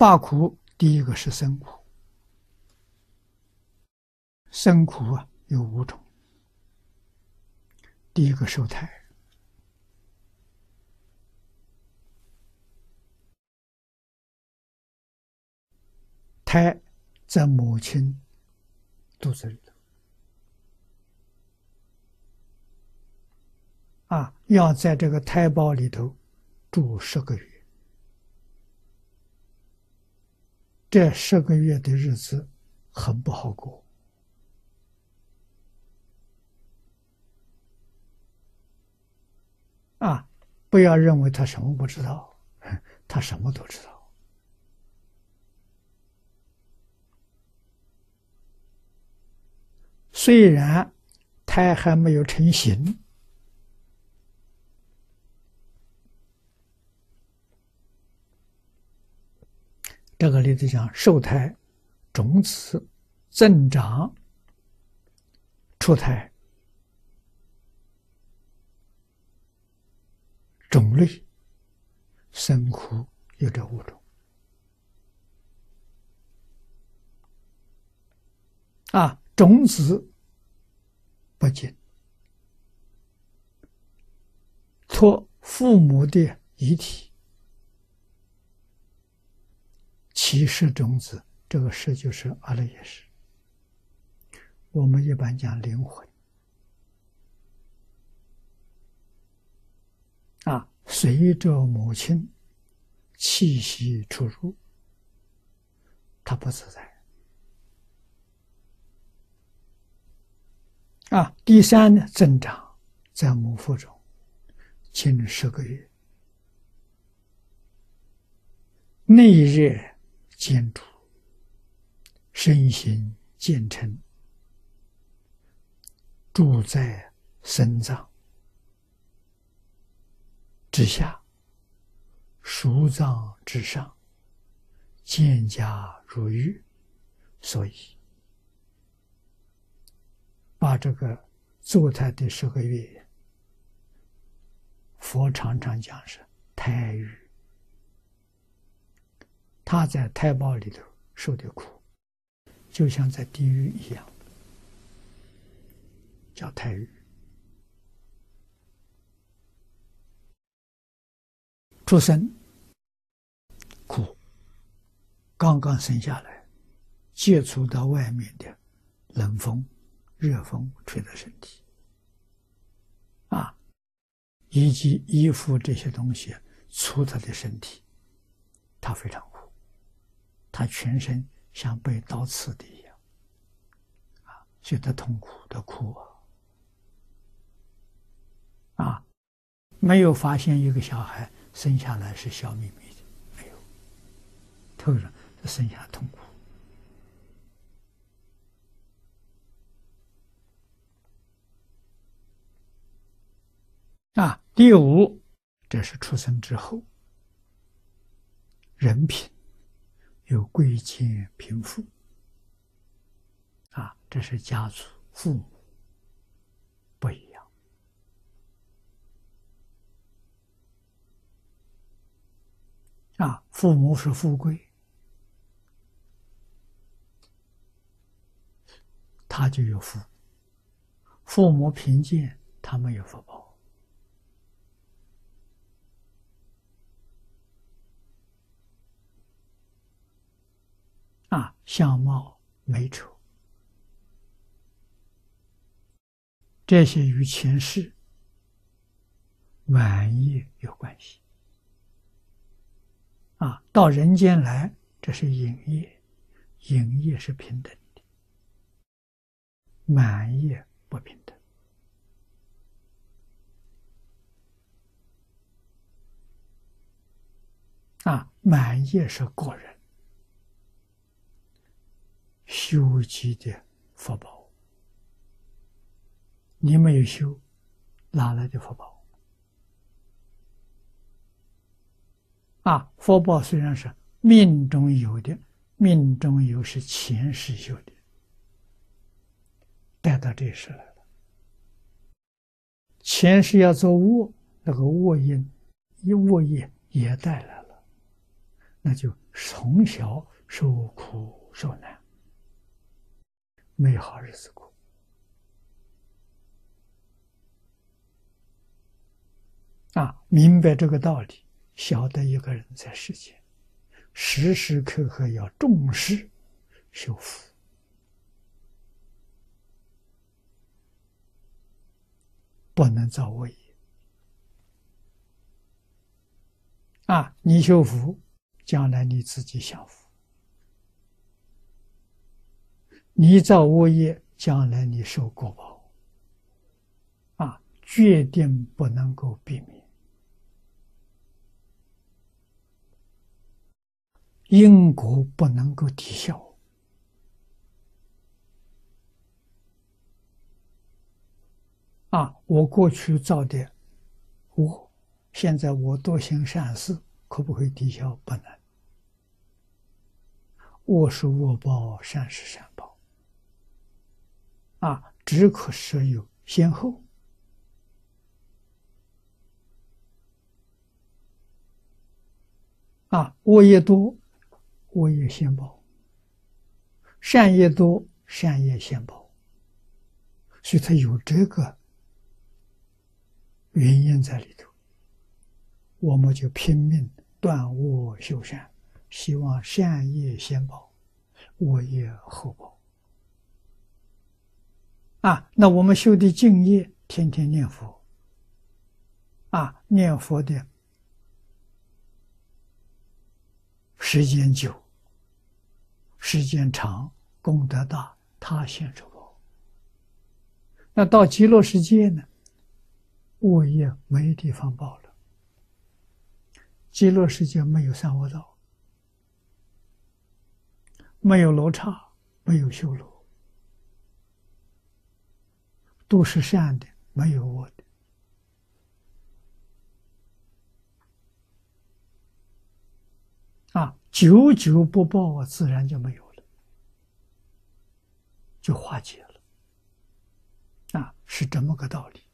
八苦第一个是生苦，生苦啊有五种。第一个受胎，胎在母亲肚子里头。啊，要在这个胎胞里头住十个月，这十个月的日子很不好过。啊！不要认为他什么不知道，他什么都知道。虽然胎还没有成型，这个例子讲受胎、种子增长、出胎。种类生苦有这五种。啊，种子不进，托父母的遗体，其实种子这个事就是阿赖耶识，我们一般讲灵魂。啊，随着母亲气息出入，他不自在。啊，第三呢，增长在母腹中近十个月，内热建筑，身形渐成，住在深藏。之下，熟藏之上，渐加如玉，所以把这个坐胎的十个月，佛常常讲是胎狱，他在胎胞里头受的苦，就像在地狱一样，叫胎狱。出生苦，刚刚生下来，接触到外面的冷风、热风吹的身体，啊，以及衣服这些东西触他的身体，他非常，他全身像被刀刺的一样，啊，觉得痛苦的哭啊，啊，没有发现一个小孩。生下来是笑眯眯的，没有，突然就生下痛苦。啊，第五，这是出生之后，人品有贵贱贫富。啊，这是家族父母不一样。啊，父母是富贵，他就有福；父母贫贱，他没有福报。啊，相貌美丑，这些与前世满意有关系。啊，到人间来，这是影业，影业是平等的，满业不平等。啊，满业是个人修积的福报，你没有修，哪来的福报？啊，福报虽然是命中有的，命中有是前世修的，带到这世来了。前世要做恶，那个恶因、一恶业也带来了，那就从小受苦受难，没好日子过。啊，明白这个道理，晓得一个人在世间，时时刻刻要重视修福。不能造恶业啊！你修福，将来你自己享福；你造恶业，将来你受果报。啊，决定不能够避免，因果不能够抵消。啊！我过去造的恶，现在我多行善事，可不可以抵消？不能。恶是恶报，善是善报。啊，只可设有先后。啊，恶业多，恶业先报；善业多，善业先报。所以，他有这个。原因在里头，我们就拼命断恶修善，希望善业先报，恶业后报。啊，那我们修的敬业，天天念佛，啊，念佛的时间久、时间长，功德大，他先受报。那到极乐世界呢？恶业没地方报了，极乐世界没有三恶道，没有罗刹，没有修罗，都是善的，没有恶的。啊，久久不报啊，自然就没有了，就化解了。啊，是这么个道理。